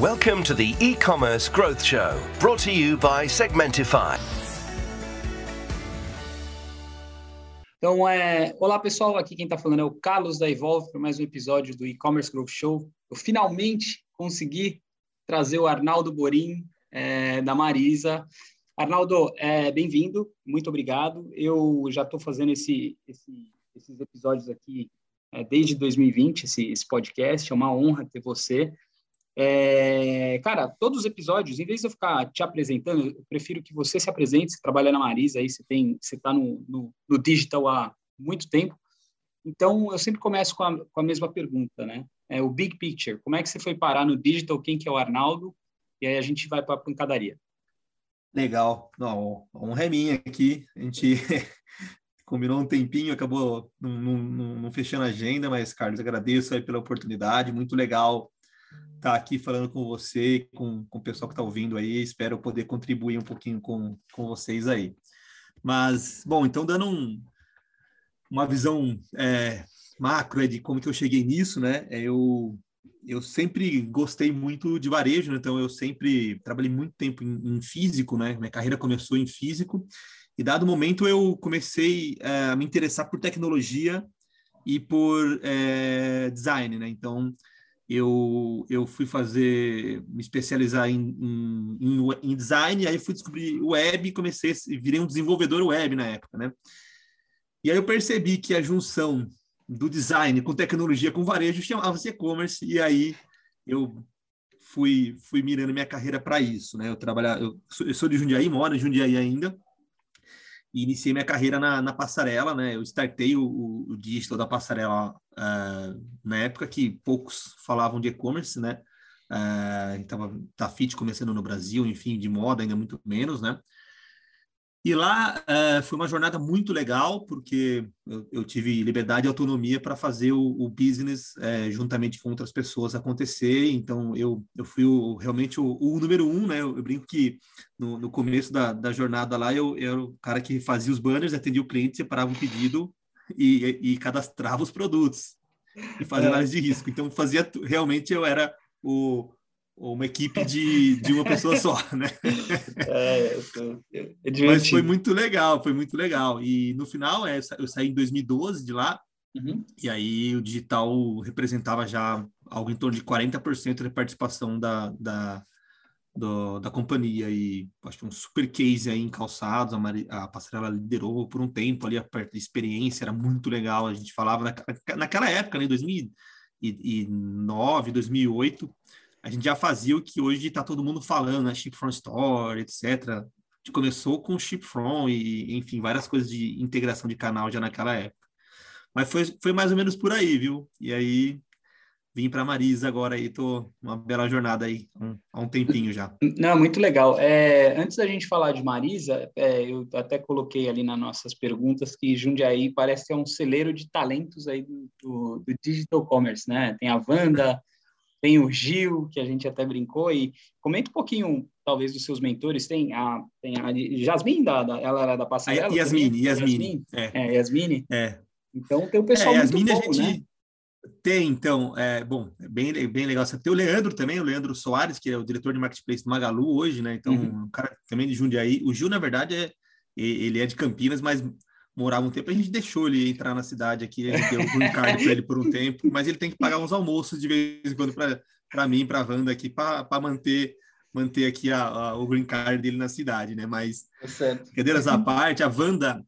Welcome to the e-commerce growth show, brought to you by Segmentify. Então, é... olá pessoal, aqui quem está falando é o Carlos da Evolve para mais um episódio do e-commerce growth show. Eu finalmente consegui trazer o Arnaldo Borim é, da Marisa. Arnaldo, é, bem-vindo, muito obrigado. Eu já estou fazendo esse, esse, esses episódios aqui é, desde 2020, esse, esse podcast. É uma honra ter você. É, cara, todos os episódios, em vez de eu ficar te apresentando, eu prefiro que você se apresente. Você trabalha na Marisa, aí você tem, você está no, no, no, digital há muito tempo. Então, eu sempre começo com a, com a mesma pergunta, né? É o big picture. Como é que você foi parar no digital? Quem que é o Arnaldo? E aí a gente vai para a pancadaria. Legal. Não, um reminho aqui. A gente combinou um tempinho, acabou não, não, não fechando a agenda, mas, Carlos, agradeço aí pela oportunidade. Muito legal estar tá aqui falando com você, com, com o pessoal que está ouvindo aí. Espero poder contribuir um pouquinho com, com vocês aí. Mas, bom, então dando um, uma visão é, macro de como que eu cheguei nisso, né? É, eu, eu sempre gostei muito de varejo, né? então eu sempre trabalhei muito tempo em, em, físico, né? Minha carreira começou em físico e dado momento eu comecei é, a me interessar por tecnologia e por é, design, né? Então eu, eu fui fazer, me especializar em, em, em design, aí fui descobrir web e comecei, virei um desenvolvedor web na época, né? E aí eu percebi que a junção do design com tecnologia, com varejo, chamava-se e-commerce, e aí eu fui, fui mirando minha carreira para isso, né? Eu, trabalhar, eu, eu sou de Jundiaí, moro em Jundiaí ainda, e iniciei minha carreira na, na passarela, né? Eu startei o, o, o digital da passarela uh, na época que poucos falavam de e-commerce, né? Uh, então, tá fit começando no Brasil, enfim, de moda ainda muito menos, né? E lá uh, foi uma jornada muito legal, porque eu, eu tive liberdade e autonomia para fazer o, o business uh, juntamente com outras pessoas acontecer. Então, eu, eu fui o, realmente o, o, número um, né? Eu, eu brinco que no, no começo da, da, jornada lá, eu, eu, era o cara que fazia os banners, atendia o cliente, separava o pedido e, e, e cadastrava os produtos e fazia é. análise de risco. Então, fazia realmente eu era o uma equipe de, de uma pessoa só, né? É, é Mas foi muito legal, foi muito legal. E no final, é, eu saí em 2012 de lá, uhum. e aí o digital representava já algo em torno de 40% da participação da, da, do, da companhia. E acho que um super case aí em calçados, a, Mari, a Passarela liderou por um tempo ali, a parte de experiência era muito legal. A gente falava na, naquela época, né, em 2009, 2008 a gente já fazia o que hoje está todo mundo falando, né? Ship from Store, etc. A gente começou com Ship from e, enfim, várias coisas de integração de canal já naquela época. Mas foi, foi mais ou menos por aí, viu? E aí vim para Marisa agora aí, tô uma bela jornada aí, um, há um tempinho já. Não, muito legal. É, antes da gente falar de Marisa, é, eu até coloquei ali nas nossas perguntas que Jundiaí parece ser um celeiro de talentos aí do, do, do digital commerce, né? Tem a Wanda, tem o Gil, que a gente até brincou, e comenta um pouquinho, talvez, dos seus mentores. Tem a, tem a Jasmine, da, da ela era da passarela? Yasmine, Yasmine. É. é, Yasmine. É. Então tem o pessoal é, Yasmine, muito bom, a gente... né? Tem, então, é, bom, é bem, bem legal. Você tem o Leandro também, o Leandro Soares, que é o diretor de marketplace do Magalu hoje, né? Então, uhum. um cara também de Jundiaí. O Gil, na verdade, é, ele é de Campinas, mas morava um tempo, a gente deixou ele entrar na cidade aqui, a gente deu green card para ele por um tempo, mas ele tem que pagar uns almoços de vez em quando para mim, para a Wanda aqui, para manter manter aqui a, a, o green card dele na cidade, né? Mas, é cadeiras à parte, a Wanda,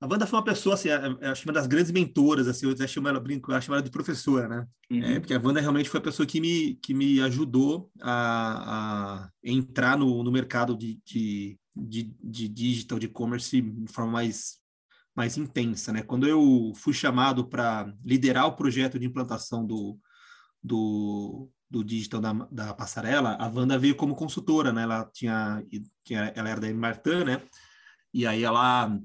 a Wanda foi uma pessoa, assim, eu acho uma das grandes mentoras, assim, eu até chamo ela, brinco, eu ela de professora, né? Uhum. É, porque a Wanda realmente foi a pessoa que me, que me ajudou a, a entrar no, no mercado de, de, de, de digital, de e-commerce de forma mais mais intensa, né? Quando eu fui chamado para liderar o projeto de implantação do, do, do digital da, da passarela, a Wanda veio como consultora, né? Ela tinha, tinha ela era da Martin, né? E aí ela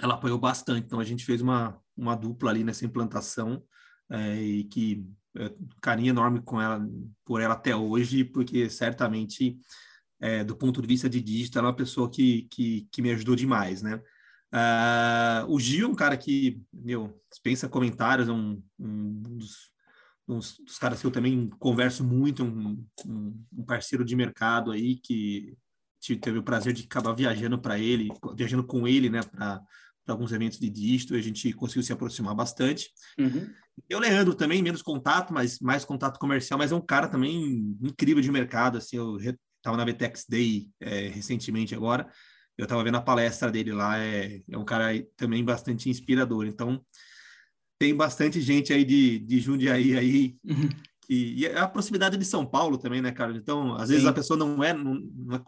ela apoiou bastante. Então a gente fez uma uma dupla ali nessa implantação é, e que é, carinho enorme com ela por ela até hoje, porque certamente é, do ponto de vista de digital, ela é uma pessoa que, que, que me ajudou demais, né? Uh, o Gil é um cara que, meu, dispensa comentários, é um, um dos uns, dos caras que eu também converso muito, um, um, um parceiro de mercado aí que teve o prazer de acabar viajando para ele, viajando com ele, né, para alguns eventos de dígito, e a gente conseguiu se aproximar bastante. Uhum. E o Leandro também, menos contato, mas mais contato comercial, mas é um cara também incrível de mercado, assim, eu estava na VTEX Day é, recentemente agora, eu estava vendo a palestra dele lá, é, é um cara também bastante inspirador, então tem bastante gente aí de, de Jundiaí aí, uhum. que, e a proximidade de São Paulo também, né, cara? Então, às vezes Sim. a pessoa não é, não, não é,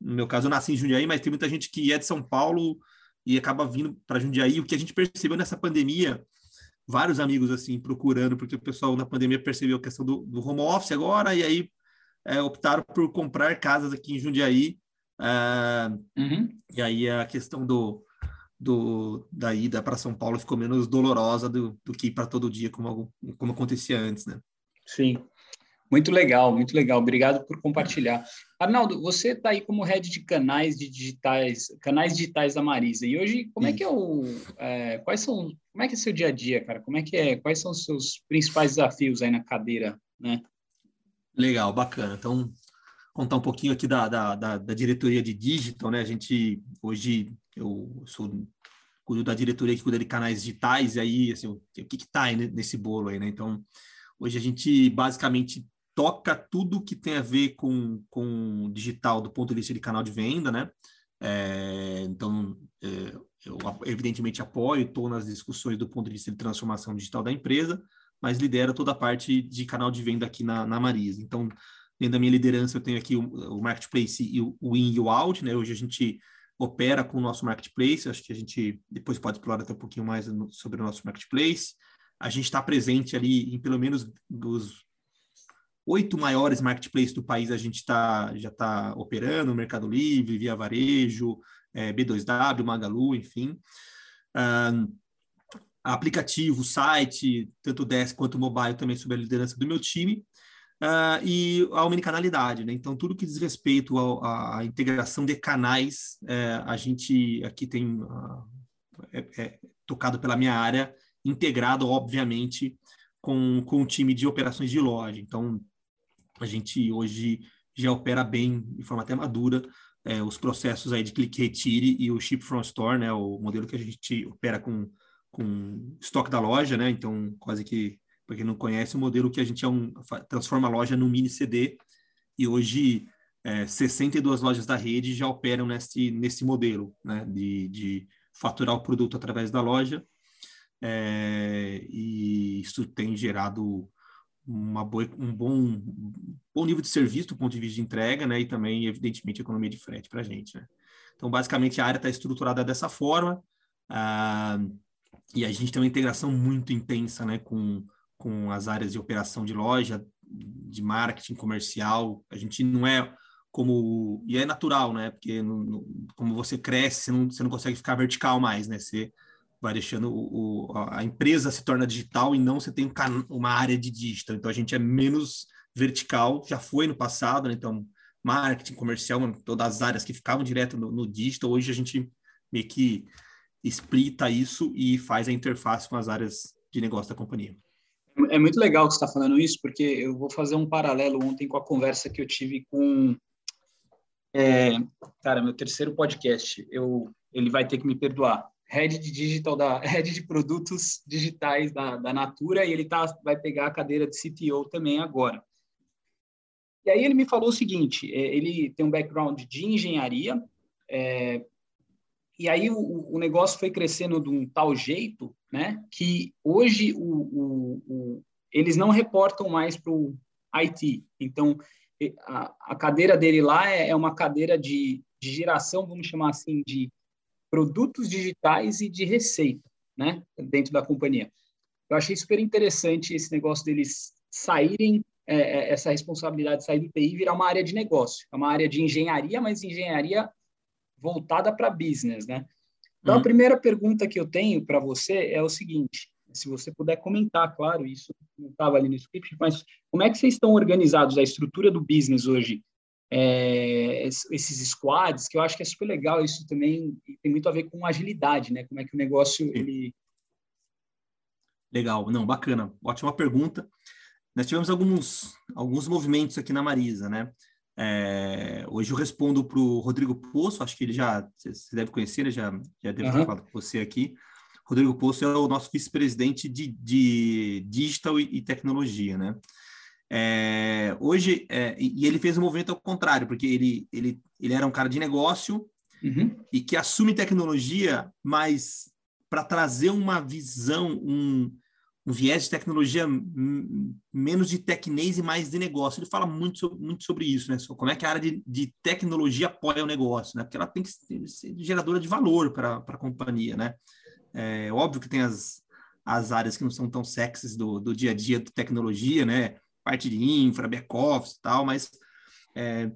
no meu caso eu nasci em Jundiaí, mas tem muita gente que é de São Paulo e acaba vindo para Jundiaí, o que a gente percebeu nessa pandemia, vários amigos assim procurando, porque o pessoal na pandemia percebeu a questão do, do home office agora, e aí é, optaram por comprar casas aqui em Jundiaí. É, uhum. E aí a questão do, do da ida para São Paulo ficou menos dolorosa do, do que ir para todo dia, como, como acontecia antes, né? Sim. Muito legal, muito legal. Obrigado por compartilhar. Arnaldo, você está aí como head de canais de digitais, canais digitais da Marisa. E hoje, como é que é o, é, quais são, como é que é seu dia a dia, cara? Como é que é? Quais são os seus principais desafios aí na cadeira, né? Legal, bacana. Então, contar um pouquinho aqui da, da, da, da diretoria de digital, né? A gente hoje eu sou cuido da diretoria que cuida de canais digitais e aí assim, o que que tá nesse bolo aí, né? Então, hoje a gente basicamente toca tudo que tem a ver com, com digital do ponto de vista de canal de venda, né? É, então, é, eu evidentemente apoio, estou nas discussões do ponto de vista de transformação digital da empresa, mas lidero toda a parte de canal de venda aqui na, na Marisa. Então, dentro da minha liderança, eu tenho aqui o, o Marketplace e o, In e o Out, né? Hoje a gente opera com o nosso Marketplace, acho que a gente depois pode explorar até um pouquinho mais no, sobre o nosso Marketplace. A gente está presente ali em pelo menos os oito maiores marketplaces do país a gente tá, já está operando, Mercado Livre, Via Varejo, é, B2W, Magalu, enfim. Aplicativo, site, tanto o desk quanto o mobile também sob a liderança do meu time. Uh, e a omnicanalidade, né? Então, tudo que diz respeito à integração de canais, é, a gente aqui tem uh, é, é, tocado pela minha área, integrado, obviamente, com, com o time de operações de loja. Então, a gente hoje já opera bem, de forma até madura, é, os processos aí de clique retire e o ship from store, né, o modelo que a gente opera com, com estoque da loja, né, então quase que, para quem não conhece, o modelo que a gente é um, transforma a loja num mini CD e hoje é, 62 lojas da rede já operam nesse, nesse modelo, né, de, de faturar o produto através da loja é, e isso tem gerado uma boa, um bom, bom nível de serviço do ponto de vista de entrega, né? E também, evidentemente, economia de frete para a gente, né? Então, basicamente, a área está estruturada dessa forma ah, e a gente tem uma integração muito intensa, né? Com, com as áreas de operação de loja, de marketing comercial. A gente não é como... E é natural, né? Porque no, no, como você cresce, você não, você não consegue ficar vertical mais, né? Você vai deixando o, o, a empresa se torna digital e não você tem uma área de digital. Então a gente é menos vertical, já foi no passado, né? então marketing, comercial, todas as áreas que ficavam direto no, no digital, hoje a gente meio que explita isso e faz a interface com as áreas de negócio da companhia. É muito legal que você está falando isso, porque eu vou fazer um paralelo ontem com a conversa que eu tive com. É, cara, meu terceiro podcast. Eu, ele vai ter que me perdoar head de digital da head de produtos digitais da, da Natura e ele tá vai pegar a cadeira de CTO também agora. E aí ele me falou o seguinte: é, ele tem um background de engenharia é, e aí o, o, negócio foi crescendo de um tal jeito, né, que hoje o, o, o eles não reportam mais para o IT. Então a, a, cadeira dele lá é, é uma cadeira de, de geração, vamos chamar assim, de produtos digitais e de receita, né, dentro da companhia. Eu achei super interessante esse negócio deles saírem, é, é essa responsabilidade de sair do TI e virar uma área de negócio. É uma área de engenharia, mas engenharia voltada para business, né? Então, uhum. a primeira pergunta que eu tenho para você é o seguinte: se você puder comentar, claro, isso não estava ali no script, mas como é que vocês estão organizados, a estrutura do business hoje? é, esses squads, que eu acho que é super legal isso também, tem muito a ver com agilidade, né? Como é que o negócio, ele... Legal, não, bacana, ótima pergunta. nós tivemos alguns, alguns movimentos aqui na Marisa, né? É, hoje eu respondo para o Rodrigo Poço, acho que ele já, você deve conhecer, ele já, já deve uhum. ter falado com você aqui. Rodrigo Poço é o nosso vice-presidente de, de digital e, e tecnologia, né? É, hoje, é, e ele fez um movimento ao contrário, porque ele, ele, ele era um cara de negócio uhum. e que assume tecnologia, mas para trazer uma visão, um, um viés de tecnologia menos de tecnês e mais de negócio. Ele fala muito sobre, muito sobre isso, né? Como é que a área de, de tecnologia apoia o negócio, né? Porque ela tem que ser geradora de valor para a companhia, né? É óbvio que tem as, as áreas que não são tão sexys do, do dia a dia de tecnologia, né? Parte de infra, back-office e tal, mas é,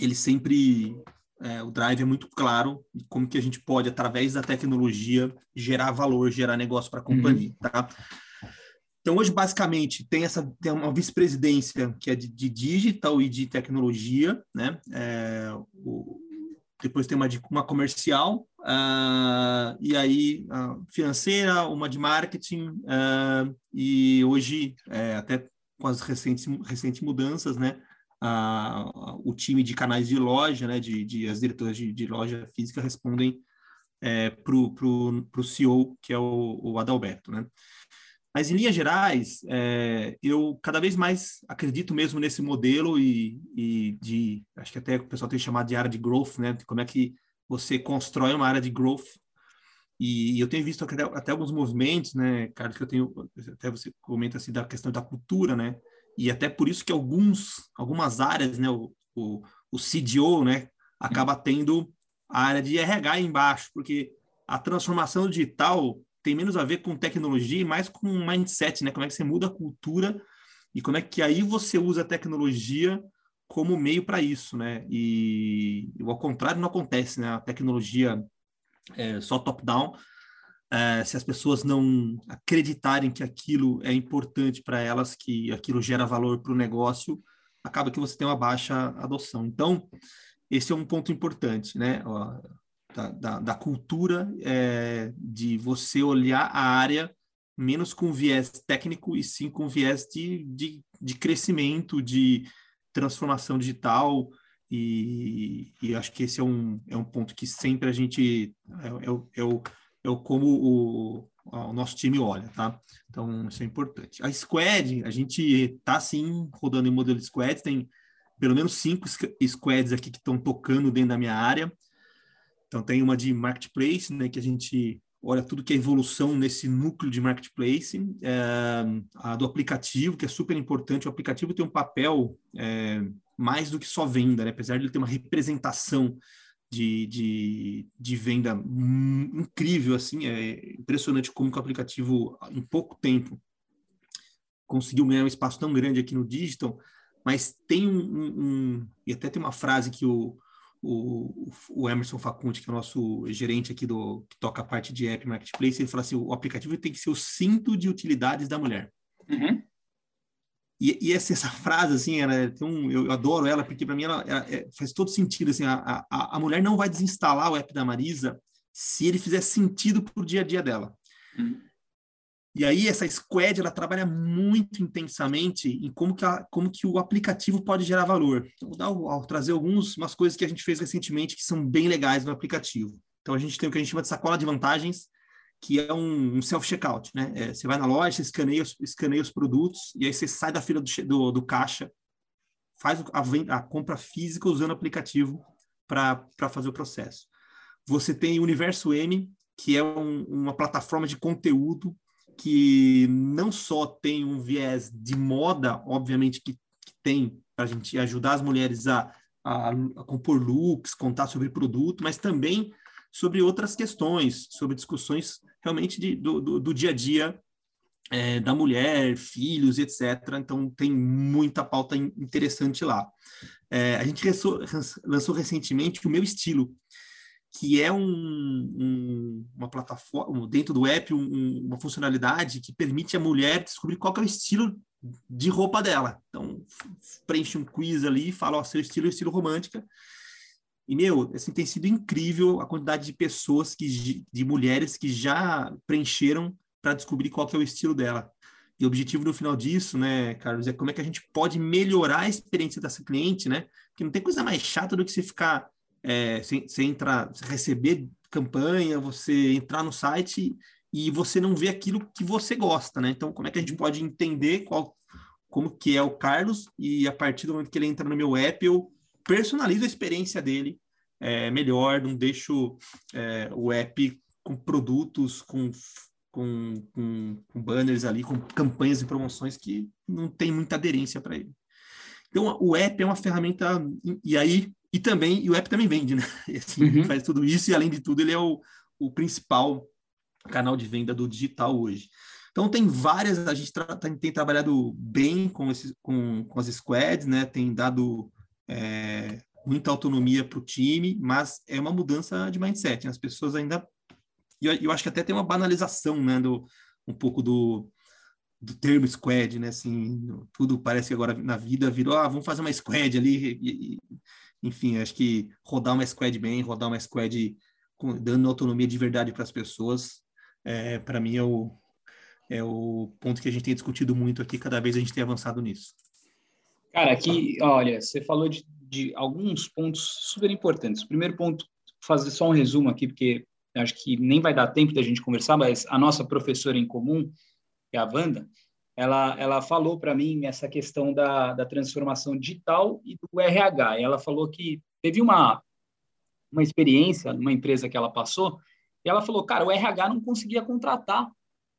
ele sempre é, o drive é muito claro de como que a gente pode, através da tecnologia, gerar valor, gerar negócio para a companhia, uhum. tá? Então, hoje, basicamente, tem essa tem uma vice-presidência que é de, de, digital e de tecnologia, né? É, o, depois tem uma, de, uma comercial, uh, e aí uh, financeira, uma de marketing, uh, e hoje, é, até com as recentes, recentes mudanças, né? o time de canais de loja, né? De, de as diretoras de, de loja física respondem é, para o CEO, que é o, o Adalberto, né? Mas, em linhas gerais, é, eu cada vez mais acredito mesmo nesse modelo e, e, de, acho que até o pessoal tem chamado de área de growth, né? Como é que você constrói uma área de growth. E, e eu tenho visto até, até, alguns movimentos, né, Carlos, que eu tenho, até você comenta assim da questão da cultura, né? E até por isso que alguns, algumas áreas, né, o, o, o CDO, né, acaba tendo a área de RH embaixo, porque a transformação digital tem menos a ver com tecnologia e mais com mindset, né? Como é que você muda a cultura e como é que aí você usa a tecnologia como meio para isso, né? E ao contrário não acontece, né? A tecnologia é só top-down. É, se as pessoas não acreditarem que aquilo é importante para elas, que aquilo gera valor para o negócio, acaba que você tem uma baixa adoção. Então, esse é um ponto importante, né? Da, da, da cultura é, de você olhar a área menos com viés técnico e sim com viés de, de, de crescimento, de transformação digital, e, e, acho que esse é um, é um ponto que sempre a gente é, é, é, o, é o como o, o nosso time olha, tá? Então, isso é importante. A Squad, a gente tá, sim, rodando em modelo Squad, tem pelo menos cinco squads aqui que estão tocando dentro da minha área. Então, tem uma de marketplace, né, que a gente olha tudo que é evolução nesse núcleo de marketplace, é, a do aplicativo, que é super importante. O aplicativo tem um papel é, mais do que só venda, né? apesar de ele ter uma representação de, de, de venda incrível, assim, é impressionante como o aplicativo, em pouco tempo, conseguiu ganhar um espaço tão grande aqui no digital, mas tem um, um, um e até tem uma frase que o o, o Emerson Facunti, que é o nosso gerente aqui do que toca a parte de app marketplace, ele fala assim: o aplicativo tem que ser o cinto de utilidades da mulher. Uhum. E, e essa, essa, frase, assim, ela tem um, eu, eu adoro ela, porque para mim ela, ela é, faz todo sentido. Assim, a, a, a mulher não vai desinstalar o app da Marisa se ele fizer sentido para o dia a dia dela. Uhum. E aí essa squad ela trabalha muito intensamente em como que, a, como que o aplicativo pode gerar valor. Então, vou, dar, vou trazer algumas umas coisas que a gente fez recentemente que são bem legais no aplicativo. Então a gente tem o que a gente chama de sacola de vantagens, que é um, um self-checkout, né? É, você vai na loja, você escaneia os, escaneia os produtos e aí você sai da fila do, do, do caixa, faz a, a compra física usando o aplicativo para fazer o processo. Você tem o Universo M, que é um, uma plataforma de conteúdo que não só tem um viés de moda, obviamente que, que tem para a gente ajudar as mulheres a, a, a, compor looks, contar sobre produto, mas também sobre outras questões, sobre discussões realmente de, do, do, do, dia a dia é, da mulher, filhos, etc. Então tem muita pauta interessante lá. É, a gente lançou recentemente o meu estilo, que é um, um, uma plataforma, dentro do app, um, uma funcionalidade que permite a mulher descobrir qual é o estilo de roupa dela. Então, preenche um quiz ali e fala, ó, seu estilo é estilo romântica. E, meu, assim, tem sido incrível a quantidade de pessoas, que, de mulheres que já preencheram para descobrir qual é o estilo dela. E o objetivo no final disso, né, Carlos, é como é que a gente pode melhorar a experiência dessa cliente, né? Porque não tem coisa mais chata do que você ficar, é, você, você entrar, você receber campanha, você entrar no site e você não vê aquilo que você gosta, né? Então, como é que a gente pode entender qual, como que é o Carlos e a partir do momento que ele entra no meu app, eu personalizo a experiência dele é, melhor, não deixo é, o app com produtos, com, com, com, com, banners ali, com campanhas e promoções que não tem muita aderência para ele. Então, o app é uma ferramenta, e aí, e também, e o app também vende, né? Assim, uhum. Faz tudo isso, e além de tudo, ele é o, o principal canal de venda do digital hoje. Então tem várias, a gente tra tem trabalhado bem com, esses, com, com as squads, né? Tem dado é, muita autonomia para o time, mas é uma mudança de mindset. Né? As pessoas ainda, eu, eu acho que até tem uma banalização, né? Do, um pouco do, do termo squad, né? Assim, tudo parece que agora na vida virou, ah, vamos fazer uma squad ali. E, e, enfim, acho que rodar uma squad bem, rodar uma squad com, dando autonomia de verdade para as pessoas, é, para mim é o, é o ponto que a gente tem discutido muito aqui, cada vez a gente tem avançado nisso. Cara, aqui, olha, você falou de, de alguns pontos super importantes. O primeiro ponto, fazer só um resumo aqui, porque acho que nem vai dar tempo da gente conversar, mas a nossa professora em comum, que é a Wanda, ela, ela falou para mim essa questão da, da transformação digital e do RH. Ela falou que teve uma, uma experiência numa empresa que ela passou, e ela falou, cara, o RH não conseguia contratar,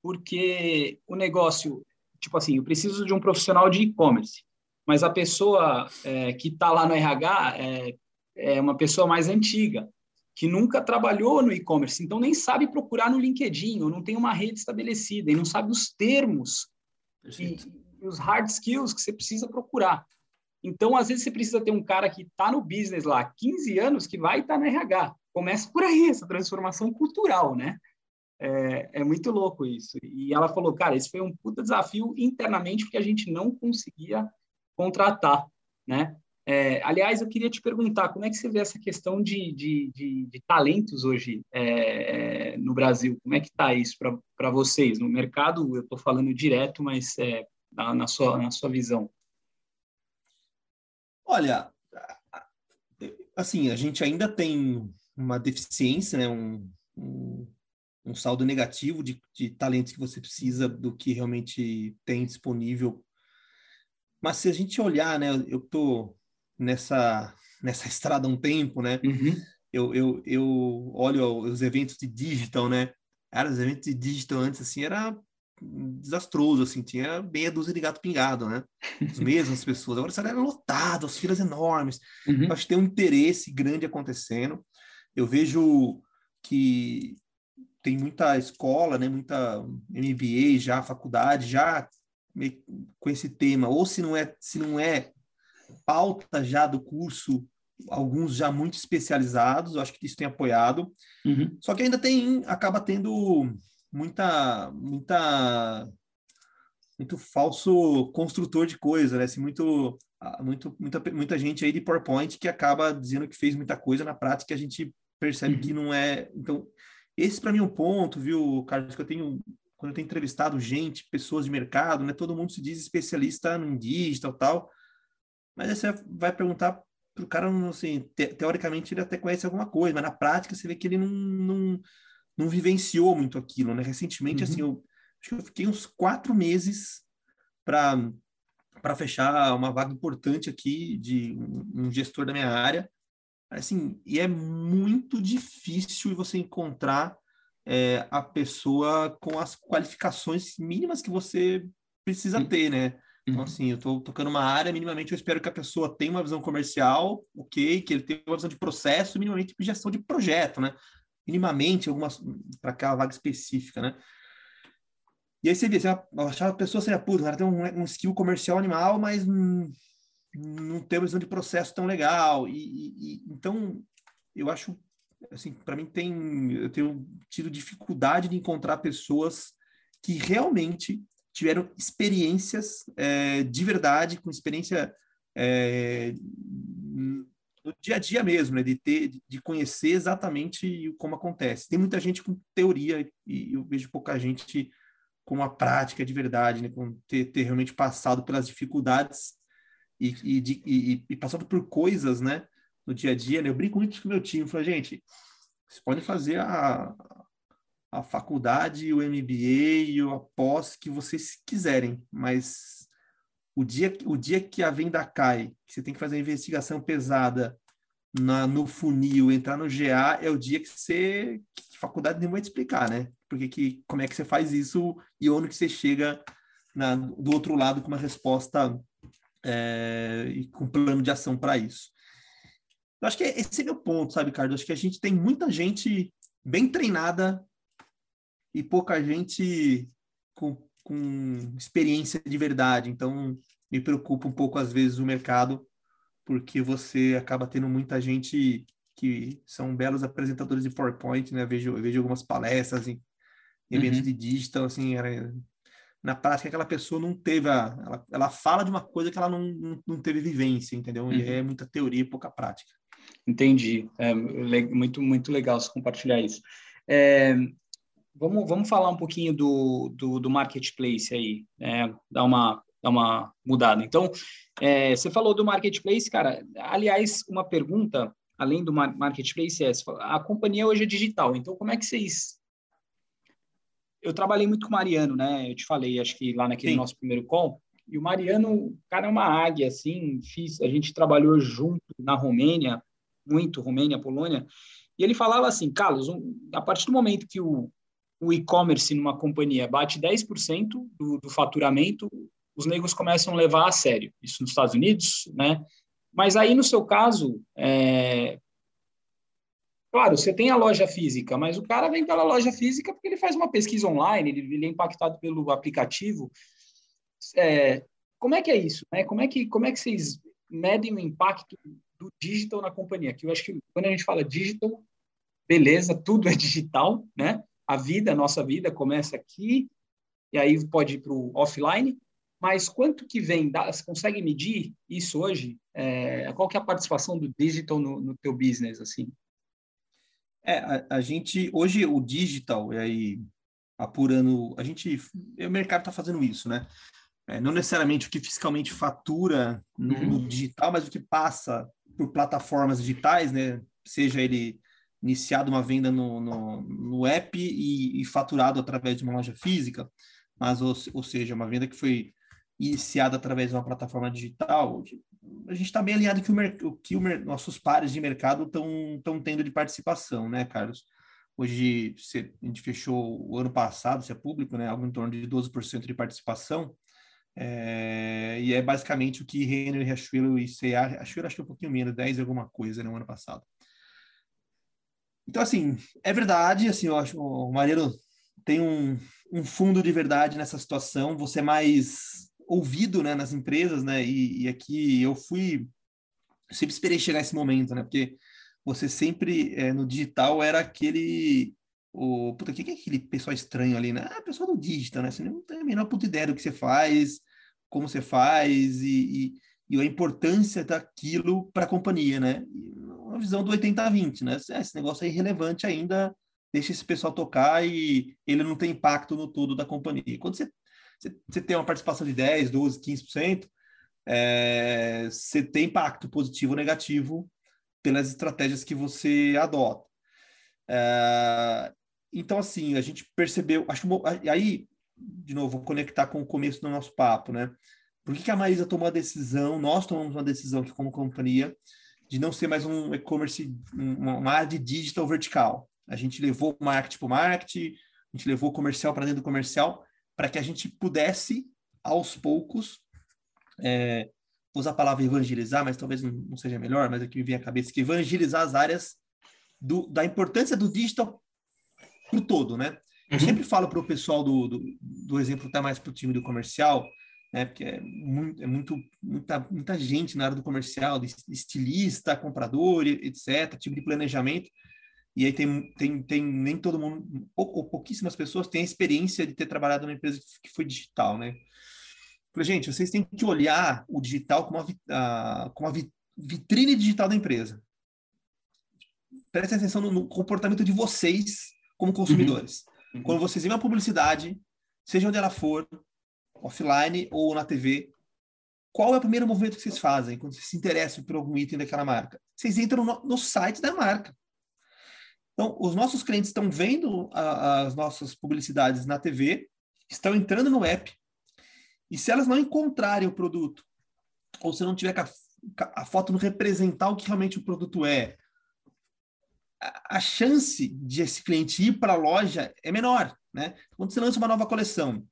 porque o negócio, tipo assim, eu preciso de um profissional de e-commerce, mas a pessoa é, que está lá no RH é, é uma pessoa mais antiga, que nunca trabalhou no e-commerce, então nem sabe procurar no LinkedIn, ou não tem uma rede estabelecida, e não sabe os termos e, e, os hard skills que você precisa procurar. Então, às vezes, você precisa ter um cara que está no business lá há 15 anos, que vai estar tá RH. Começa por aí, essa transformação cultural, né? É, é, muito louco isso. E ela falou, cara, esse foi um puta desafio internamente, porque a gente não conseguia contratar, né? É, aliás, eu queria te perguntar, como é que você vê essa questão de, de, de, de talentos hoje é, no Brasil? Como é que está isso para vocês? No mercado, eu estou falando direto, mas é, na, na, sua, na sua visão. Olha, assim, a gente ainda tem uma deficiência, né? um, um, um saldo negativo de, de talentos que você precisa do que realmente tem disponível mas se a gente olhar, né, eu tô nessa nessa estrada há um tempo, né? Uhum. Eu, eu, eu olho os eventos de digital, né? Cara, os eventos de digital antes, assim, era desastroso, assim, tinha meia dúzia de gato pingado, né? As mesmas pessoas. Agora isso era lotado, as filas enormes. Uhum. acho que tem um interesse grande acontecendo. Eu vejo que tem muita escola, né? Muita MBA já, faculdade já com esse tema, ou se não é, se não é pauta já do curso, alguns já muito especializados, eu acho que isso tem apoiado. Uhum. Só que ainda tem, acaba tendo muita, muita, muito falso construtor de coisa, né? Assim, muito, muito, muita, muita gente aí de PowerPoint que acaba dizendo que fez muita coisa na prática a gente percebe uhum. que não é. Então, esse para mim é um ponto, viu, Carlos, que eu tenho quando eu tenho entrevistado gente, pessoas de mercado, né, todo mundo se diz especialista em digital tal, mas aí você vai perguntar para o cara, assim, te, teoricamente ele até conhece alguma coisa, mas na prática você vê que ele não, não, não vivenciou muito aquilo, né? Recentemente, assim, uhum. assim, eu acho que eu fiquei uns quatro meses para para fechar uma vaga importante aqui de um, um gestor da minha área, assim, e é muito difícil você encontrar é, a pessoa com as qualificações mínimas que você precisa ter, né? Então, uhum. assim, eu estou tocando uma área, minimamente eu espero que a pessoa tenha uma visão comercial, ok, que ele tenha uma visão de processo, minimamente de gestão de projeto, né? Minimamente, algumas para aquela vaga específica, né? E aí você vê, você achava a pessoa seria, puta, ela tem um, um skill comercial animal, mas hum, não tem uma visão de processo tão legal. E, e, e então, eu acho assim, para mim tem, eu tenho tido dificuldade de encontrar pessoas que realmente tiveram experiências é, de verdade, com experiência é, dia a dia mesmo, né? de ter, de conhecer exatamente como acontece. Tem muita gente com teoria e eu vejo pouca gente com a prática de verdade, né? Com ter, ter realmente passado pelas dificuldades e, e, de, e, e, passado por coisas, né? No dia a dia, né? Eu brinco muito com o meu time, falo, gente, vocês podem fazer a, a faculdade, o MBA e a pós que vocês quiserem, mas o dia, o dia que a venda cai, que você tem que fazer uma investigação pesada na, no funil, entrar no GA, é o dia que você. Que faculdade nem vai te explicar, né? Porque que, como é que você faz isso e onde que você chega na, do outro lado com uma resposta é, e com plano de ação para isso. Eu acho que esse é meu ponto, sabe, Ricardo? Acho que a gente tem muita gente bem treinada e pouca gente com, com experiência de verdade. Então, me preocupa um pouco, às vezes, o mercado porque você acaba tendo muita gente que são belos apresentadores de PowerPoint, né? Vejo, vejo algumas palestras em, em eventos uhum. de digital, assim, era, na prática aquela pessoa não teve a, ela, ela fala de uma coisa que ela não, não, teve vivência, entendeu? Uhum. E é muita teoria e pouca prática. Entendi. É muito, muito legal você compartilhar isso. É, vamos, vamos falar um pouquinho do, do, do marketplace aí, é, dar uma dar uma mudada. Então, é, você falou do marketplace, cara. Aliás, uma pergunta, além do marketplace, é: a companhia hoje é digital, então como é que vocês. Eu trabalhei muito com o Mariano, né? Eu te falei, acho que lá naquele Sim. nosso primeiro call. E o Mariano, o cara é uma águia, assim, fiz, a gente trabalhou junto na Romênia, muito, Romênia, Polônia, e ele falava assim, Carlos, um, a partir do momento que o, o e-commerce numa companhia bate 10% do, do faturamento, os negros começam a levar a sério. Isso nos Estados Unidos, né? Mas aí, no seu caso, é... claro, você tem a loja física, mas o cara vem pela loja física porque ele faz uma pesquisa online, ele, é impactado pelo aplicativo. É... Como é que é isso? Né? Como, é que, como é que vocês medem o impacto do digital na companhia? Que eu acho que quando a gente fala digital, beleza, tudo é digital, né? A vida, a nossa vida começa aqui, e aí pode ir para o offline, mas quanto que vem, você consegue medir isso hoje? É, qual que é a participação do digital no, no teu business, assim? É, a, a, gente, hoje o digital, e aí apurando, a gente, o mercado está fazendo isso, né? É, não necessariamente o que fiscalmente fatura no, uhum. no, digital, mas o que passa por plataformas digitais, né? Seja ele iniciado uma venda no, no, no app e, e, faturado através de uma loja física, mas ou, ou seja, uma venda que foi iniciada através de uma plataforma digital, a gente está bem alinhado que o que o, nossos pares de mercado estão tendo de participação, né, Carlos? Hoje a gente fechou o ano passado, se é público, né, algo em torno de 12% de participação, é, e é basicamente o que Renner, Riachuelo e CA, Riachuelo acho que é um pouquinho menos, 10 alguma coisa no né, ano passado. Então, assim, é verdade, assim, eu acho o Mareiro tem um, um fundo de verdade nessa situação, você é mais ouvido né, nas empresas, né? E, e aqui eu fui, eu sempre esperei chegar esse momento, né? Porque você sempre é, no digital era aquele o puta, que é aquele pessoal estranho ali, né? Ah, pessoal do digital, né? Você não tem a menor puta ideia do que você faz, como você faz e, e, e a importância daquilo para a companhia, né? Uma visão do 80-20, né? Ah, esse negócio é irrelevante ainda, deixa esse pessoal tocar e ele não tem impacto no todo da companhia. Quando você você tem uma participação de 10, 12, 15%, é, você tem impacto positivo ou negativo pelas estratégias que você adota. É, então, assim, a gente percebeu, acho que aí, de novo, vou conectar com o começo do nosso papo, né? Por que, que a Marisa tomou a decisão, nós tomamos uma decisão aqui como companhia, de não ser mais um e-commerce, uma área de digital vertical. A gente levou o marketing para o marketing, a gente levou o comercial para dentro do comercial, para que a gente pudesse, aos poucos, é, usar a palavra evangelizar, mas talvez não, seja melhor, mas aqui me vem à cabeça que evangelizar as áreas do, da importância do digital para o todo, né? Eu uhum. sempre falo para o pessoal do, do, do, exemplo até mais para o time do comercial, né? Porque é, muito, é muito, muita, muita gente na área do comercial, de estilista, comprador, etc., time de planejamento, e aí tem, tem, tem nem todo mundo, ou, pouquíssimas pessoas têm a experiência de ter trabalhado numa empresa que foi digital, né? Falei, gente, vocês têm que olhar o digital como a, como a vitrine digital da empresa. Prestem atenção no, no comportamento de vocês como consumidores. Uhum. Uhum. Quando vocês veem uma publicidade seja onde ela for, offline ou na TV, qual é o primeiro movimento que vocês fazem quando vocês se interessam por algum item daquela marca? Vocês entram no, no site da marca. Então, os nossos clientes estão vendo a, as nossas publicidades na TV, estão entrando no app, e se elas não encontrarem o produto, ou se não tiver a, a foto não representar o que realmente o produto é, a, a chance de esse cliente ir para a loja é menor, né? Quando você lança uma nova coleção,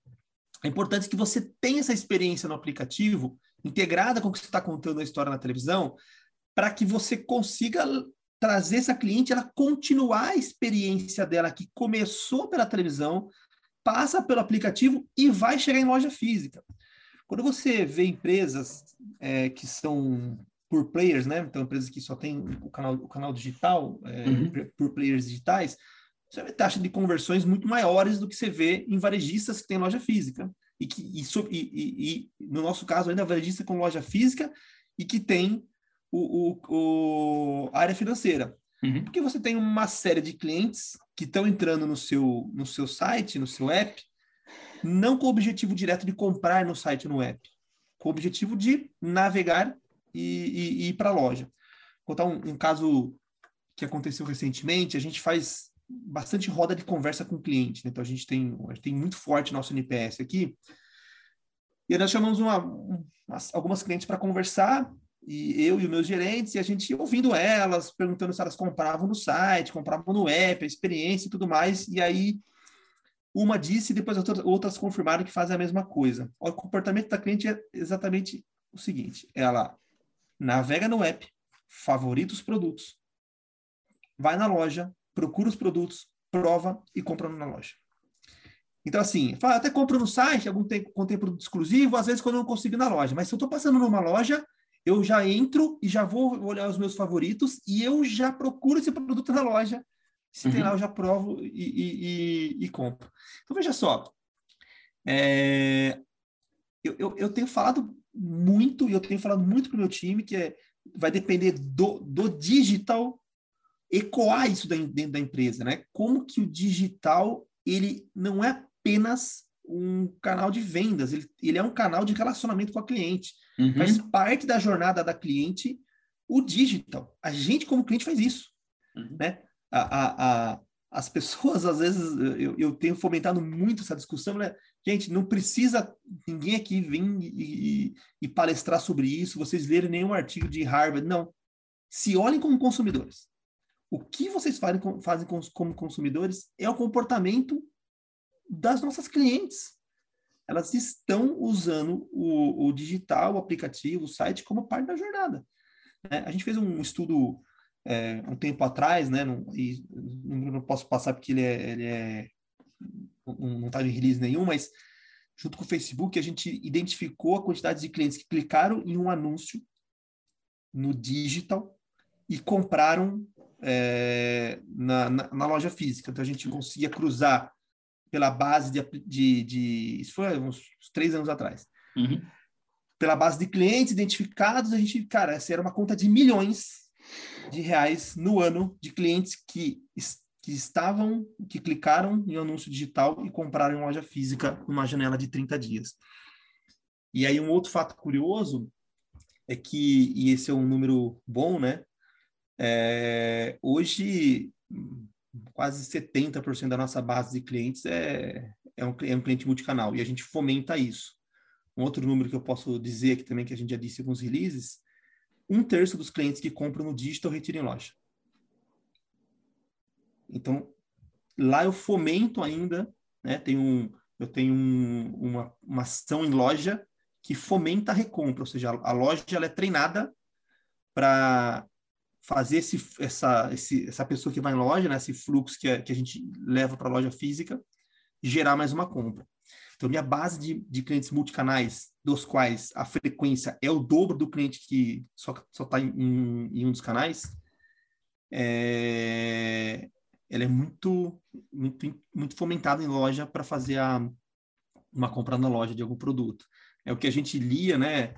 é importante que você tenha essa experiência no aplicativo integrada com o que você está contando a história na televisão, para que você consiga trazer essa cliente, ela continuar a experiência dela que começou pela televisão, passa pelo aplicativo e vai chegar em loja física. Quando você vê empresas é, que são por players, né? Então, empresas que só têm o canal, o canal digital, é, uhum. por players digitais, você vê taxa de conversões muito maiores do que você vê em varejistas que têm loja física. E, que, e, e, e no nosso caso, ainda varejista com loja física e que tem o, o, o área financeira. Uhum. Porque você tem uma série de clientes que estão entrando no seu, no seu site, no seu app, não com o objetivo direto de comprar no site no app, com o objetivo de navegar e, e, e ir para a loja. Vou contar um, um, caso que aconteceu recentemente. A gente faz bastante roda de conversa com o cliente, né? então a gente tem, a gente tem muito forte nosso NPS aqui. E nós chamamos uma, umas, algumas clientes para conversar, e eu e os meus gerentes, e a gente ouvindo elas, perguntando se elas compravam no site, compravam no app, a experiência e tudo mais, e aí uma disse e depois outras confirmaram que fazem a mesma coisa. O comportamento da cliente é exatamente o seguinte: ela navega no app, favorita os produtos, vai na loja, procura os produtos, prova e compra na loja. Então, assim, até compro no site, algum tempo contém produto exclusivo, às vezes quando eu não consigo ir na loja. Mas se eu estou passando numa loja, eu já entro e já vou olhar os meus favoritos e eu já procuro esse produto na loja se uhum. tem lá, eu já provo e, e, e, e compro. Então, veja só. É, eu, eu, eu, tenho falado muito, e eu tenho falado muito para o meu time, que é, vai depender do, do digital ecoar isso dentro da empresa, né? Como que o digital, ele não é apenas um canal de vendas, ele, ele é um canal de relacionamento com a cliente. Uhum. Faz parte da jornada da cliente o digital. A gente, como cliente, faz isso. Uhum. Né? a, a, a, as pessoas, às vezes, eu, eu tenho fomentado muito essa discussão, né? Gente, não precisa ninguém aqui vir e, e, e palestrar sobre isso, vocês lerem nenhum artigo de Harvard, não. Se olhem como consumidores. O que vocês fazem, fazem como consumidores é o comportamento das nossas clientes. Elas estão usando o, o digital, o aplicativo, o site como parte da jornada. Né? A gente fez um estudo é, um tempo atrás, né? Não, e não posso passar porque ele é, ele é não está em release nenhum, mas junto com o Facebook a gente identificou a quantidade de clientes que clicaram em um anúncio no digital e compraram é, na, na, na, loja física. Então a gente conseguia cruzar pela base de, de, de isso foi uns três anos atrás. Uhum. Pela base de clientes identificados, a gente, cara, essa era uma conta de milhões de reais no ano de clientes que, que estavam, que clicaram em anúncio digital e compraram em loja física numa janela de 30 dias. E aí um outro fato curioso é que, e esse é um número bom, né? É, hoje, quase 70% da nossa base de clientes é, é, um, é um cliente multicanal, e a gente fomenta isso. Um outro número que eu posso dizer aqui também, que a gente já disse em alguns releases, um terço dos clientes que compram no digital retiram em loja. Então, lá eu fomento ainda, né? Tem um, eu tenho um, uma, uma ação em loja que fomenta a recompra, ou seja, a, a loja ela é treinada para fazer esse, essa, esse, essa pessoa que vai em loja, né, esse fluxo que a, que a gente leva para a loja física, gerar mais uma compra. Então, minha base de, de clientes multicanais, dos quais a frequência é o dobro do cliente que só está em, em, um dos canais, é, ela é muito, muito, muito fomentada em loja para fazer a, uma compra na loja de algum produto. É o que a gente lia, né,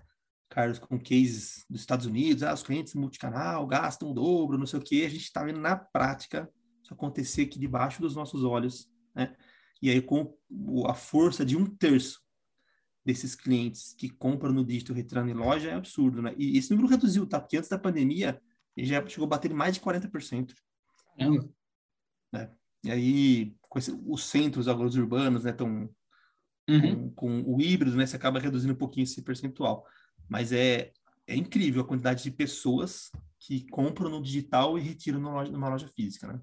Carlos, com cases dos Estados Unidos, ah, os clientes multicanal gastam o dobro, não sei o quê. A gente está vendo na prática isso acontecer aqui debaixo dos nossos olhos, né? E aí, com a força de um terço desses clientes que compram no digital retirando em loja é absurdo, né? E esse número reduziu, tá? Porque antes da pandemia, ele já chegou a bater mais de 40%. Caramba! Né? E aí, com esse, os centros urbanos, né, estão uhum. com, com, o híbrido, né, você acaba reduzindo um pouquinho esse percentual. Mas é, é incrível a quantidade de pessoas que compram no digital e retiram numa loja, numa loja física, né?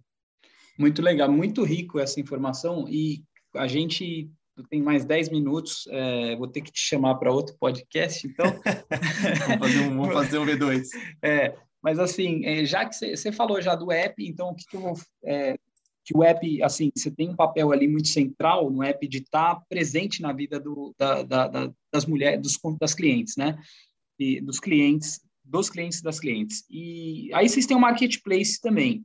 Muito legal, muito rico essa informação e a gente tem mais 10 minutos, é, vou ter que te chamar para outro podcast, então... vamos, fazer um, vamos fazer um V2. É, mas assim, é, já que você falou já do app, então o que, que eu vou... É, que o app, assim, você tem um papel ali muito central no app de estar tá presente na vida do, da, da, da, das mulheres, dos, das clientes, né? E dos clientes, dos clientes das clientes. E aí vocês têm o marketplace também.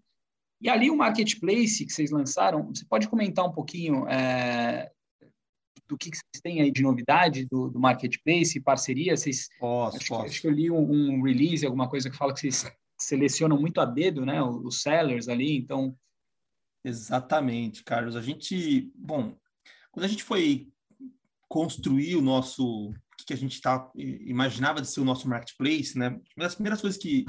E ali o marketplace que vocês lançaram, você pode comentar um pouquinho é, do que, vocês têm aí de novidade do, do marketplace, parceria? Vocês, posso, acho, posso. Que, acho que eu li um, um, release, alguma coisa que fala que vocês selecionam muito a dedo, né? Os sellers ali, então... Exatamente, Carlos. A gente, bom, quando a gente foi construir o nosso, o que a gente tá, imaginava de ser o nosso marketplace, né? Uma das primeiras coisas que,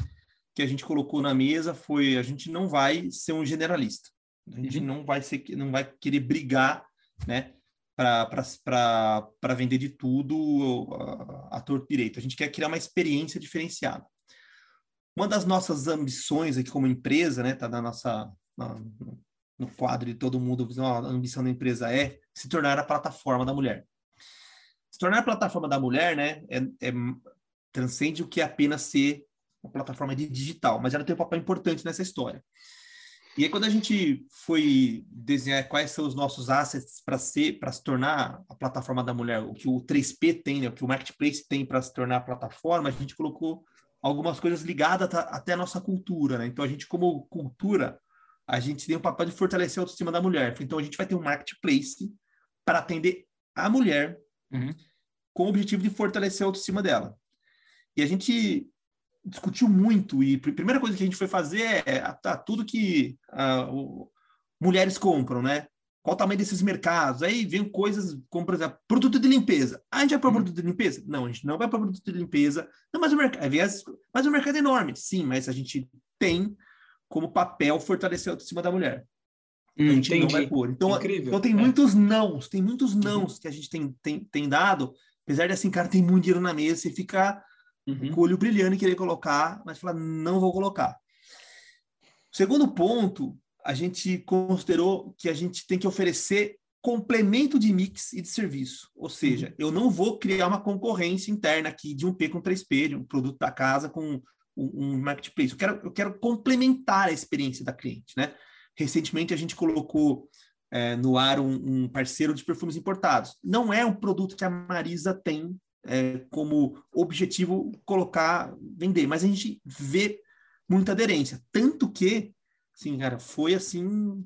que a gente colocou na mesa foi a gente não vai ser um generalista. A gente uhum. não vai ser, não vai querer brigar, né? para vender de tudo a, a torto direito. A gente quer criar uma experiência diferenciada. Uma das nossas ambições aqui como empresa, né, tá na nossa na, no quadro de todo mundo, a ambição da empresa é se tornar a plataforma da mulher. Se tornar a plataforma da mulher, né, é, é transcende o que é apenas ser uma plataforma de digital, mas ela tem um papel importante nessa história. E aí, quando a gente foi desenhar quais são os nossos assets para ser, para se tornar a plataforma da mulher, o que o 3P tem, né, o que o Marketplace tem para se tornar a plataforma, a gente colocou algumas coisas ligadas até a nossa cultura, né? Então, a gente, como cultura, a gente tem o papel de fortalecer a autoestima da mulher. Então, a gente vai ter um Marketplace para atender a mulher uhum. com o objetivo de fortalecer a autoestima dela. E a gente discutiu muito e a primeira coisa que a gente foi fazer é tá, tudo que uh, mulheres compram, né? Qual o tamanho desses mercados? Aí vem coisas como, por exemplo, produto de limpeza. Ah, a gente vai para uhum. produto de limpeza? Não, a gente não vai para produto de limpeza. Não, mas o mercado, mas o mercado é enorme. Sim, mas a gente tem como papel fortalecer a autoestima da mulher. Hum, a gente entendi. não vai pôr. Então, Incrível. então tem é. muitos nãos, tem muitos uhum. nãos uhum. que a gente tem, tem, tem dado, apesar de assim, cara, tem muito dinheiro na mesa, você fica uhum. com o olho brilhando e querer colocar, mas falar, não vou colocar. Segundo ponto, a gente considerou que a gente tem que oferecer complemento de mix e de serviço. Ou seja, uhum. eu não vou criar uma concorrência interna aqui de um P com 3P, de um produto da casa com um, marketplace. Eu quero, eu quero complementar a experiência da cliente, né? Recentemente a gente colocou é, no ar um, um, parceiro de perfumes importados. Não é um produto que a Marisa tem é, como objetivo colocar, vender, mas a gente vê muita aderência. Tanto que, assim, cara, foi assim.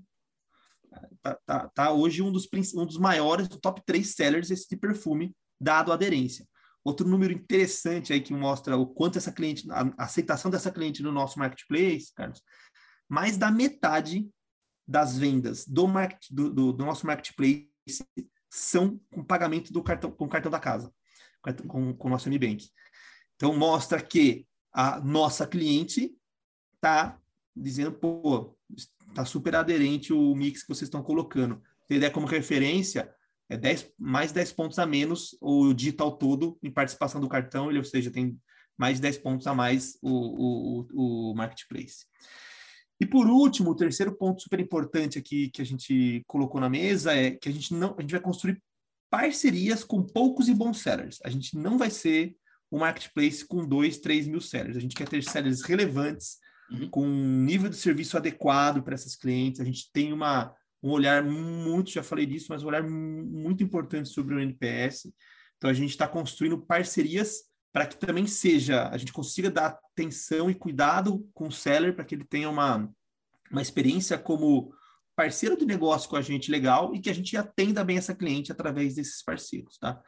Tá, tá, tá hoje um dos, um dos maiores, top 3 sellers esse de perfume, dado a aderência. Outro número interessante aí que mostra o quanto essa cliente, a aceitação dessa cliente no nosso marketplace, Carlos, mais da metade das vendas do, market, do, do, do nosso marketplace são com pagamento do cartão, com cartão da casa com, com o nosso MBank. Então, mostra que a nossa cliente está dizendo, pô, está super aderente o mix que vocês estão colocando. Tem ideia como referência, é 10, mais 10 pontos a menos o digital todo em participação do cartão, ele, ou seja, tem mais de 10 pontos a mais o, o, o marketplace. E por último, o terceiro ponto super importante aqui que a gente colocou na mesa é que a gente não a gente vai construir parcerias com poucos e bons sellers. A gente não vai ser um marketplace com dois, três mil sellers. A gente quer ter sellers relevantes, uhum. com um nível de serviço adequado para essas clientes. A gente tem uma, um olhar muito, já falei disso, mas um olhar muito importante sobre o NPS. Então, a gente está construindo parcerias para que também seja, a gente consiga dar atenção e cuidado com o seller para que ele tenha uma, uma experiência como parceiro de negócio com a gente legal e que a gente atenda bem essa cliente através desses parceiros, tá?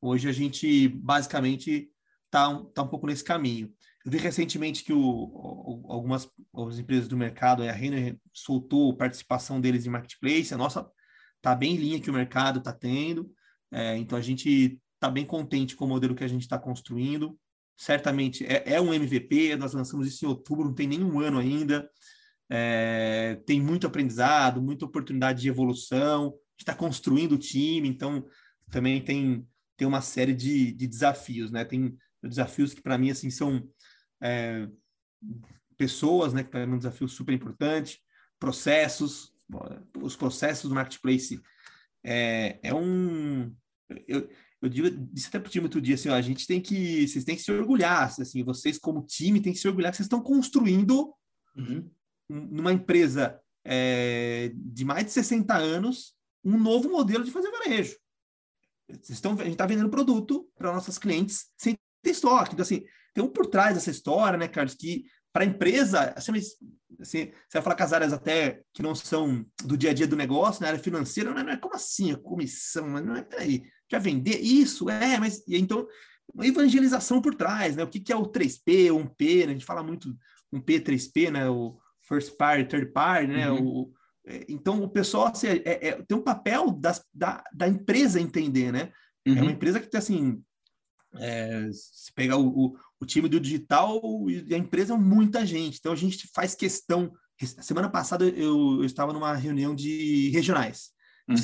Hoje a gente basicamente está tá um pouco nesse caminho. Eu vi recentemente que o, o, algumas as empresas do mercado, a Renner soltou participação deles em marketplace, a nossa tá bem em linha que o mercado está tendo. É, então a gente está bem contente com o modelo que a gente está construindo. Certamente é, é, um MVP, nós lançamos isso em outubro, não tem nenhum ano ainda. É, tem muito aprendizado, muita oportunidade de evolução, está construindo o time, então também tem, tem uma série de, de desafios, né? Tem desafios que para mim assim são é, pessoas, né? Que mim é um desafio super importante, processos, os processos do marketplace é, é um eu, eu digo, disse até para o time outro dia assim, ó, a gente tem que, vocês têm que se orgulhar, assim, vocês como time têm que se orgulhar que vocês estão construindo uhum. numa empresa é, de mais de 60 anos um novo modelo de fazer varejo. Vocês estão, a gente está vendendo produto para nossas clientes sem ter estoque. Então, assim, tem um por trás dessa história, né, Carlos, que para a empresa, assim, assim, você vai falar com as áreas até que não são do dia a dia do negócio, na área financeira, não é, não é como assim, a comissão, mas não é, peraí, já vender isso, é, mas então, uma evangelização por trás, né? O que, que é o 3P, o 1P, né? A gente fala muito 1P, 3P, né? O first party, third party, né? Uhum. O, é, então, o pessoal assim, é, é, tem um papel das, da, da empresa entender, né? Uhum. É uma uhum. empresa que, assim, é, se pegar o, o, o, time do digital e a empresa é muita gente. Então, a gente faz questão. Semana passada, eu, eu estava numa reunião de regionais. Uhum.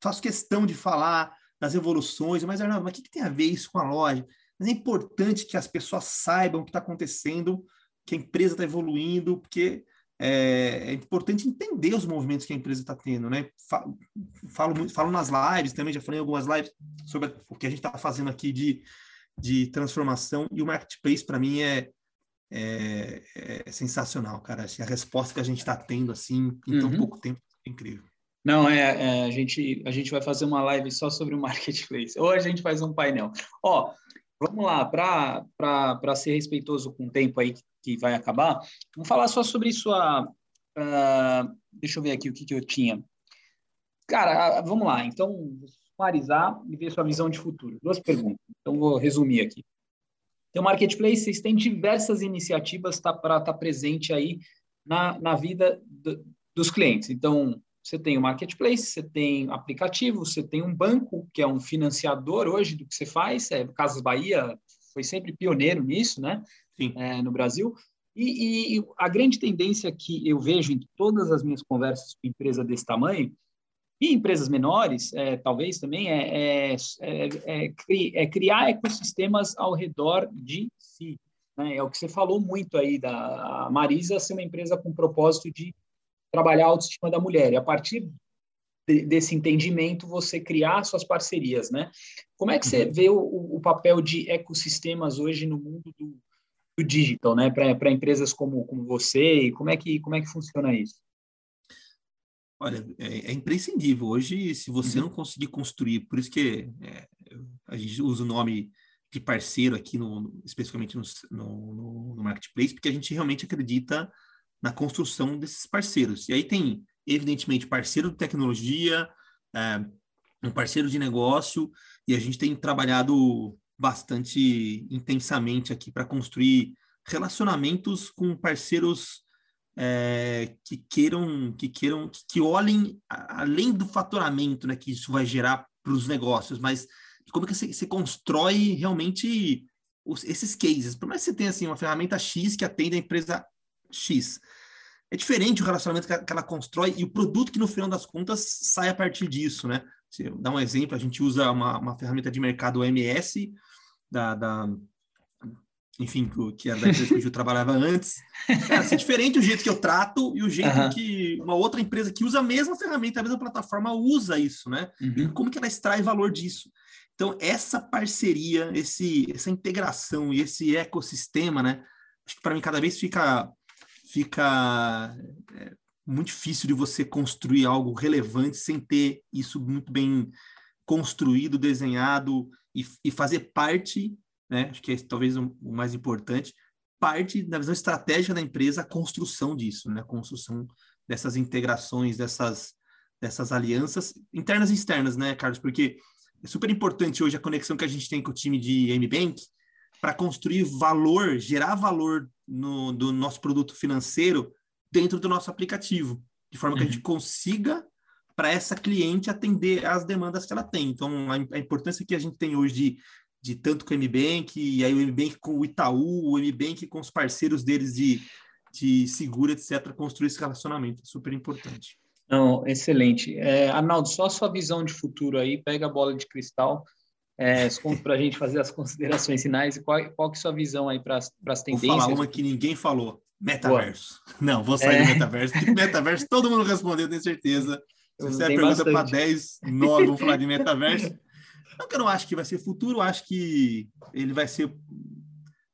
Faço questão de falar das evoluções, mas, Arnaldo, mas o que, que tem a ver isso com a loja? Mas é importante que as pessoas saibam o que está acontecendo, que a empresa está evoluindo, porque é, é, importante entender os movimentos que a empresa está tendo, né? Falo, falo, falo nas lives também, já falei em algumas lives sobre o que a gente está fazendo aqui de, de transformação, e o marketplace, para mim, é, é, é, sensacional, cara. Assim, a resposta que a gente está tendo, assim, em tão uhum. pouco tempo, é incrível. Não, é, é, a, gente, a gente vai fazer uma live só sobre o marketplace, ou a gente faz um painel. Ó, vamos lá, para ser respeitoso com o tempo aí que, que, vai acabar, vamos falar só sobre sua. Uh, deixa eu ver aqui o que, que eu tinha. Cara, vamos lá, então, sumarizar e ver sua visão de futuro. Duas perguntas, então vou resumir aqui. Então, Marketplace, vocês têm diversas iniciativas tá, para estar tá presente aí na, na vida do, dos clientes. Então, você tem o marketplace, você tem aplicativo, você tem um banco, que é um financiador hoje do que você faz. É, Casas Bahia foi sempre pioneiro nisso, né? É, no Brasil. E, e, a grande tendência que eu vejo em todas as minhas conversas com empresa desse tamanho, e empresas menores, é, talvez também, é, é, é, é, criar ecossistemas ao redor de si. Né? É o que você falou muito aí da Marisa ser uma empresa com propósito de trabalhar a autoestima da mulher. E a partir de, desse entendimento, você criar suas parcerias, né? Como é que você uhum. vê o, o papel de ecossistemas hoje no mundo do, do digital, né? Para empresas como, como você, e como é que como é que funciona isso? Olha, é, é imprescindível. Hoje, se você uhum. não conseguir construir, por isso que é, a gente usa o nome de parceiro aqui, no, especificamente no, no, no, marketplace, porque a gente realmente acredita na construção desses parceiros. E aí tem, evidentemente, parceiro de tecnologia, é, um parceiro de negócio, e a gente tem trabalhado bastante intensamente aqui para construir relacionamentos com parceiros é, que queiram, que queiram, que olhem além do faturamento, né, que isso vai gerar para os negócios, mas como que você, constrói realmente os, esses cases. Por mais que você tenha assim uma ferramenta X que atende a empresa X. É diferente o relacionamento que ela constrói e o produto que, no final das contas, sai a partir disso, né? Se dar um exemplo, a gente usa uma, uma ferramenta de mercado OMS, da, da enfim, que era da empresa que eu trabalhava antes. Cara, é diferente o jeito que eu trato e o jeito uhum. que uma outra empresa que usa a mesma ferramenta, a mesma plataforma, usa isso, né? Uhum. E como que ela extrai valor disso. Então, essa parceria, esse, essa integração e esse ecossistema, né? Acho que para mim cada vez fica fica é, muito difícil de você construir algo relevante sem ter isso muito bem construído, desenhado e, e fazer parte, né? Acho que é talvez o, mais importante, parte da visão estratégica da empresa, a construção disso, né? A construção dessas integrações, dessas, dessas alianças internas e externas, né, Carlos? Porque é super importante hoje a conexão que a gente tem com o time de MBank para construir valor, gerar valor no, do nosso produto financeiro dentro do nosso aplicativo, de forma que a gente uhum. consiga para essa cliente atender às demandas que ela tem. Então, a, a importância que a gente tem hoje de, de tanto com o MBank, e aí o MBank com o Itaú, o MBank com os parceiros deles de, de seguro, etc., construir esse relacionamento é super importante. Não, excelente. É, Arnaldo, só a sua visão de futuro aí, pega a bola de cristal, é, para a gente fazer as considerações finais. Qual, qual que é a sua visão aí para as tendências? Vou falar uma que ninguém falou. Metaverso. Boa. Não, vou sair é... do metaverso, porque metaverso todo mundo respondeu, tenho certeza. Se você pergunta para 10, 9, vamos falar de metaverso. Não que eu não acho que vai ser futuro, acho que ele vai ser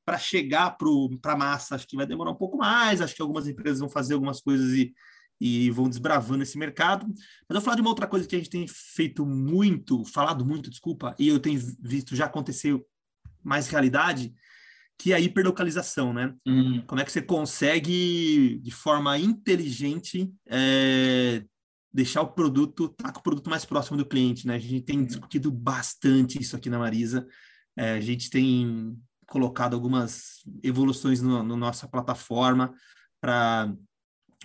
para chegar para a massa, acho que vai demorar um pouco mais, acho que algumas empresas vão fazer algumas coisas e, e vão desbravando esse mercado. Mas eu vou falar de uma outra coisa que a gente tem feito muito, falado muito, desculpa, e eu tenho visto já acontecer mais realidade, que é a hiperlocalização, né? Uhum. Como é que você consegue, de forma inteligente, é, deixar o produto, tá com o produto mais próximo do cliente, né? A gente tem discutido bastante isso aqui na Marisa. É, a gente tem colocado algumas evoluções na no, no nossa plataforma para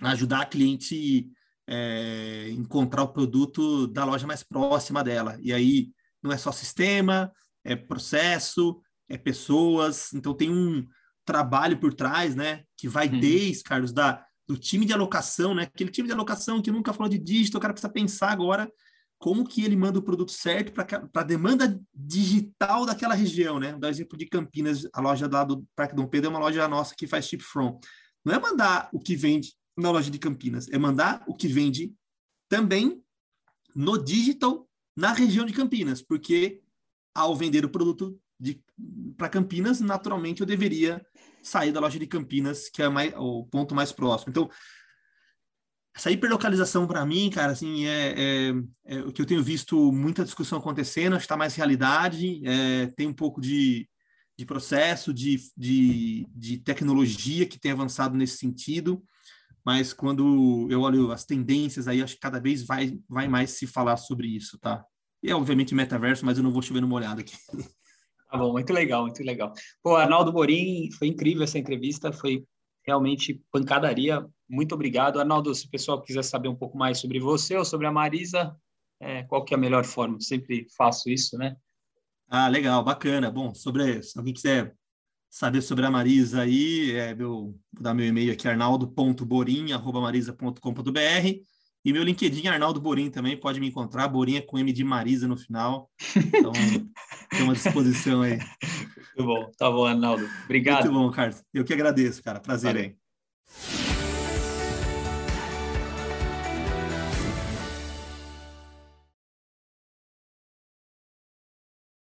ajudar a cliente é, encontrar o produto da loja mais próxima dela. E aí não é só sistema, é processo, é pessoas. Então tem um trabalho por trás, né? Que vai uhum. desde, Carlos, da, do time de alocação, né? Aquele time de alocação que nunca falou de dígito, o cara precisa pensar agora como que ele manda o produto certo para a demanda digital daquela região, né? Dá exemplo de Campinas, a loja lá do Parque Dom Pedro é uma loja nossa que faz chip from. Não é mandar o que vende na loja de Campinas, é mandar o que vende também no digital na região de Campinas, porque ao vender o produto para Campinas, naturalmente eu deveria sair da loja de Campinas, que é mais, o ponto mais próximo. Então, essa hiperlocalização para mim, cara, assim, é, é, é, o que eu tenho visto muita discussão acontecendo, acho que está mais realidade, é, tem um pouco de, de processo, de, de, de tecnologia que tem avançado nesse sentido, mas quando eu olho as tendências aí, acho que cada vez vai, vai mais se falar sobre isso, tá? E é obviamente metaverso, mas eu não vou chover no molhado aqui. Tá bom, muito legal, muito legal. Pô, Arnaldo Morim, foi incrível essa entrevista, foi realmente pancadaria. Muito obrigado. Arnaldo, se o pessoal quiser saber um pouco mais sobre você ou sobre a Marisa, é, qual que é a melhor forma? Sempre faço isso, né? Ah, legal, bacana. Bom, sobre se alguém quiser saber sobre a Marisa aí, é meu, vou dar meu e-mail aqui, arnaldo.borim.marisa.com.br e meu LinkedIn, Arnaldo Borim, também pode me encontrar. Borim é com M de Marisa no final. Então, tem à disposição aí. Muito bom. Tá bom, Arnaldo. Obrigado. Muito bom, Carlos. Eu que agradeço, cara. Prazer Valeu. aí.